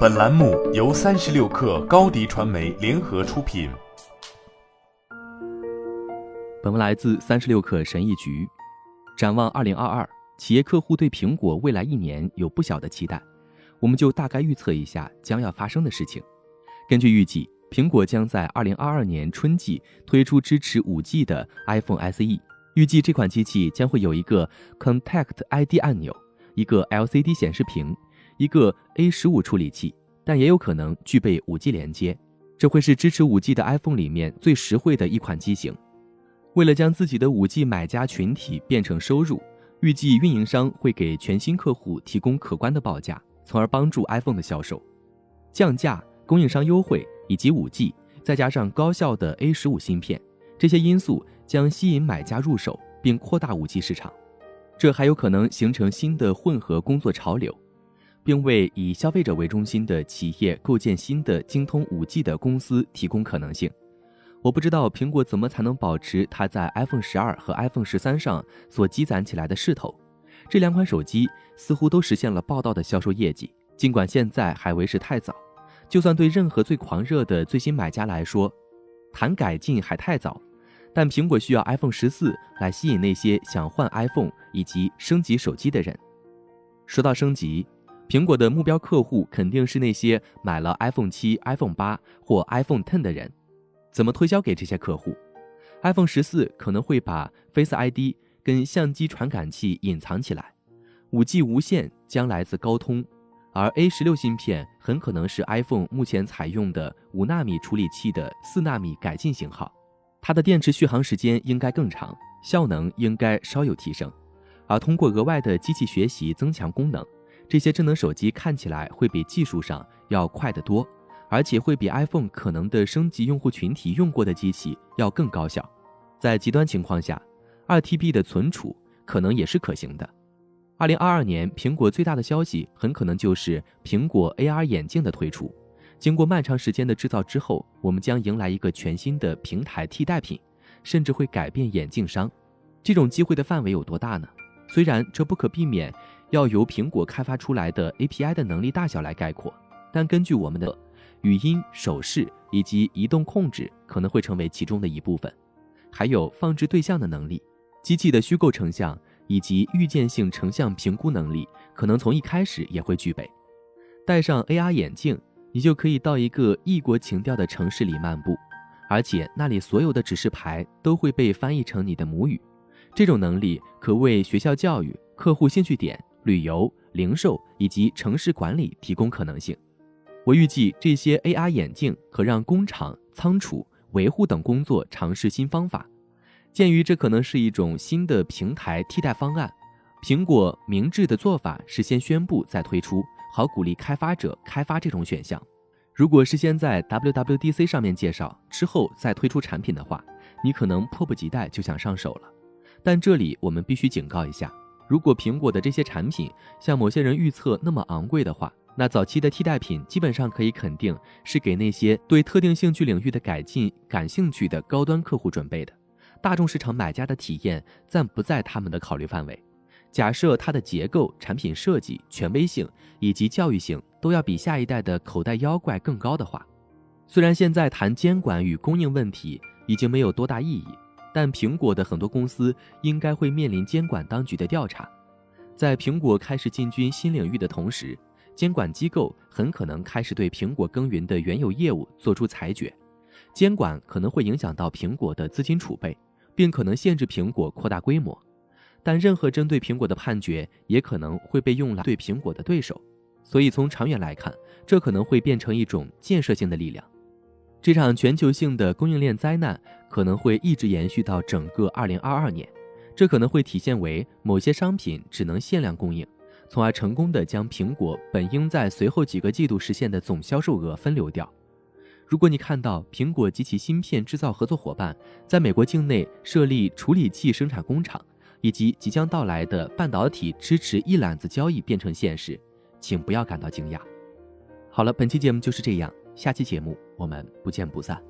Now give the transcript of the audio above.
本栏目由三十六氪高低传媒联合出品。本文来自三十六氪神译局。展望二零二二，企业客户对苹果未来一年有不小的期待，我们就大概预测一下将要发生的事情。根据预计，苹果将在二零二二年春季推出支持五 G 的 iPhone SE。预计这款机器将会有一个 Contact ID 按钮，一个 LCD 显示屏，一个 A 十五处理器，但也有可能具备五 G 连接。这会是支持五 G 的 iPhone 里面最实惠的一款机型。为了将自己的五 G 买家群体变成收入，预计运营商会给全新客户提供可观的报价，从而帮助 iPhone 的销售。降价、供应商优惠。以及五 G，再加上高效的 A 十五芯片，这些因素将吸引买家入手，并扩大五 G 市场。这还有可能形成新的混合工作潮流，并为以消费者为中心的企业构建新的精通五 G 的公司提供可能性。我不知道苹果怎么才能保持它在 iPhone 十二和 iPhone 十三上所积攒起来的势头。这两款手机似乎都实现了报道的销售业绩，尽管现在还为时太早。就算对任何最狂热的最新买家来说，谈改进还太早，但苹果需要 iPhone 十四来吸引那些想换 iPhone 以及升级手机的人。说到升级，苹果的目标客户肯定是那些买了 iPhone 七、iPhone 八或 iPhone Ten 的人。怎么推销给这些客户？iPhone 十四可能会把 Face ID 跟相机传感器隐藏起来，5G 无线将来自高通。而 A 十六芯片很可能是 iPhone 目前采用的五纳米处理器的四纳米改进型号，它的电池续航时间应该更长，效能应该稍有提升。而通过额外的机器学习增强功能，这些智能手机看起来会比技术上要快得多，而且会比 iPhone 可能的升级用户群体用过的机器要更高效。在极端情况下，2TB 的存储可能也是可行的。二零二二年，苹果最大的消息很可能就是苹果 AR 眼镜的推出。经过漫长时间的制造之后，我们将迎来一个全新的平台替代品，甚至会改变眼镜商。这种机会的范围有多大呢？虽然这不可避免要由苹果开发出来的 API 的能力大小来概括，但根据我们的语音、手势以及移动控制，可能会成为其中的一部分。还有放置对象的能力，机器的虚构成像。以及预见性成像评估能力，可能从一开始也会具备。戴上 AR 眼镜，你就可以到一个异国情调的城市里漫步，而且那里所有的指示牌都会被翻译成你的母语。这种能力可为学校教育、客户兴趣点、旅游、零售以及城市管理提供可能性。我预计这些 AR 眼镜可让工厂、仓储、维护等工作尝试新方法。鉴于这可能是一种新的平台替代方案，苹果明智的做法是先宣布再推出，好鼓励开发者开发这种选项。如果是先在 WWDC 上面介绍，之后再推出产品的话，你可能迫不及待就想上手了。但这里我们必须警告一下：如果苹果的这些产品像某些人预测那么昂贵的话，那早期的替代品基本上可以肯定是给那些对特定兴趣领域的改进感兴趣的高端客户准备的。大众市场买家的体验暂不在他们的考虑范围。假设它的结构、产品设计、权威性以及教育性都要比下一代的口袋妖怪更高的话，虽然现在谈监管与供应问题已经没有多大意义，但苹果的很多公司应该会面临监管当局的调查。在苹果开始进军新领域的同时，监管机构很可能开始对苹果耕耘的原有业务做出裁决。监管可能会影响到苹果的资金储备。并可能限制苹果扩大规模，但任何针对苹果的判决也可能会被用来对苹果的对手，所以从长远来看，这可能会变成一种建设性的力量。这场全球性的供应链灾难可能会一直延续到整个2022年，这可能会体现为某些商品只能限量供应，从而成功的将苹果本应在随后几个季度实现的总销售额分流掉。如果你看到苹果及其芯片制造合作伙伴在美国境内设立处理器生产工厂，以及即将到来的半导体支持一揽子交易变成现实，请不要感到惊讶。好了，本期节目就是这样，下期节目我们不见不散。